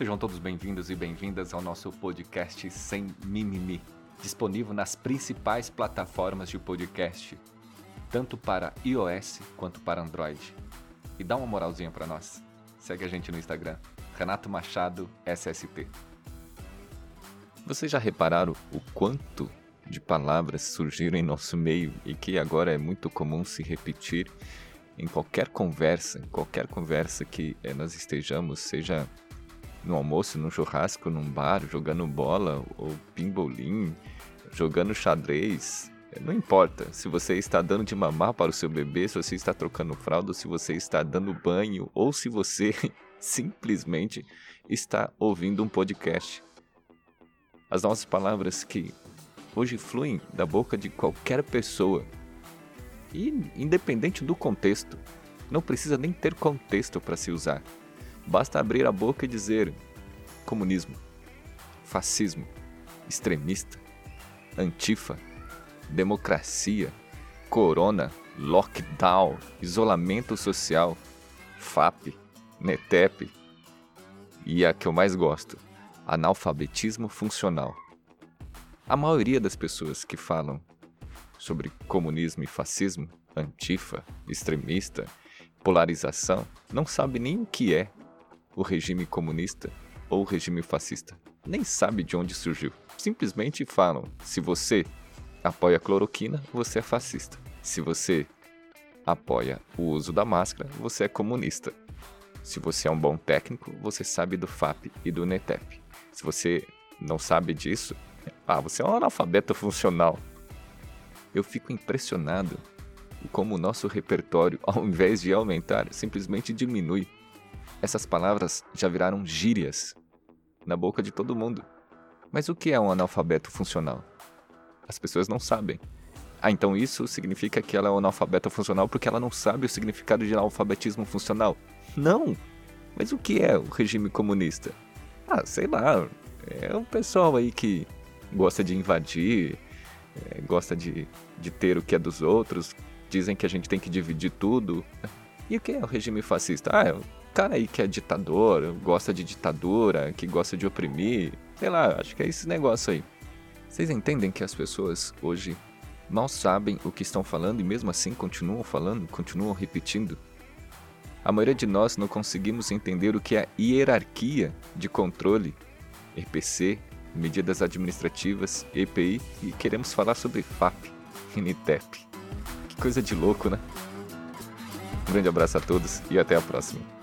Sejam todos bem-vindos e bem-vindas ao nosso podcast Sem Mimimi, disponível nas principais plataformas de podcast, tanto para iOS quanto para Android. E dá uma moralzinha para nós. Segue a gente no Instagram, Renato Machado SST. Vocês já repararam o quanto de palavras surgiram em nosso meio e que agora é muito comum se repetir em qualquer conversa, em qualquer conversa que eh, nós estejamos, seja no almoço, no churrasco, num bar, jogando bola ou pimbolim, jogando xadrez, eh, não importa se você está dando de mamar para o seu bebê, se você está trocando fralda, se você está dando banho ou se você simplesmente está ouvindo um podcast. As nossas palavras que hoje fluem da boca de qualquer pessoa. E independente do contexto, não precisa nem ter contexto para se usar. Basta abrir a boca e dizer comunismo, fascismo, extremista, antifa, democracia, corona, lockdown, isolamento social, FAP, NETEP e a que eu mais gosto, analfabetismo funcional. A maioria das pessoas que falam sobre comunismo e fascismo, antifa, extremista, polarização, não sabe nem o que é o regime comunista ou o regime fascista. Nem sabe de onde surgiu. Simplesmente falam: se você apoia a cloroquina, você é fascista. Se você apoia o uso da máscara, você é comunista. Se você é um bom técnico, você sabe do FAP e do NETEP. Se você não sabe disso, ah, você é um analfabeto funcional. Eu fico impressionado como o nosso repertório, ao invés de aumentar, simplesmente diminui. Essas palavras já viraram gírias na boca de todo mundo. Mas o que é um analfabeto funcional? As pessoas não sabem. Ah, então isso significa que ela é um analfabeto funcional porque ela não sabe o significado de alfabetismo funcional? Não! Mas o que é o regime comunista? Ah, sei lá. É um pessoal aí que gosta de invadir, é, gosta de, de ter o que é dos outros, dizem que a gente tem que dividir tudo. E o que é o regime fascista? Ah, é cara aí que é ditador, gosta de ditadura, que gosta de oprimir, sei lá, acho que é esse negócio aí. Vocês entendem que as pessoas hoje mal sabem o que estão falando e mesmo assim continuam falando, continuam repetindo? A maioria de nós não conseguimos entender o que é hierarquia de controle, RPC, medidas administrativas, EPI e queremos falar sobre FAP e NITEP. Que coisa de louco, né? Um grande abraço a todos e até a próxima.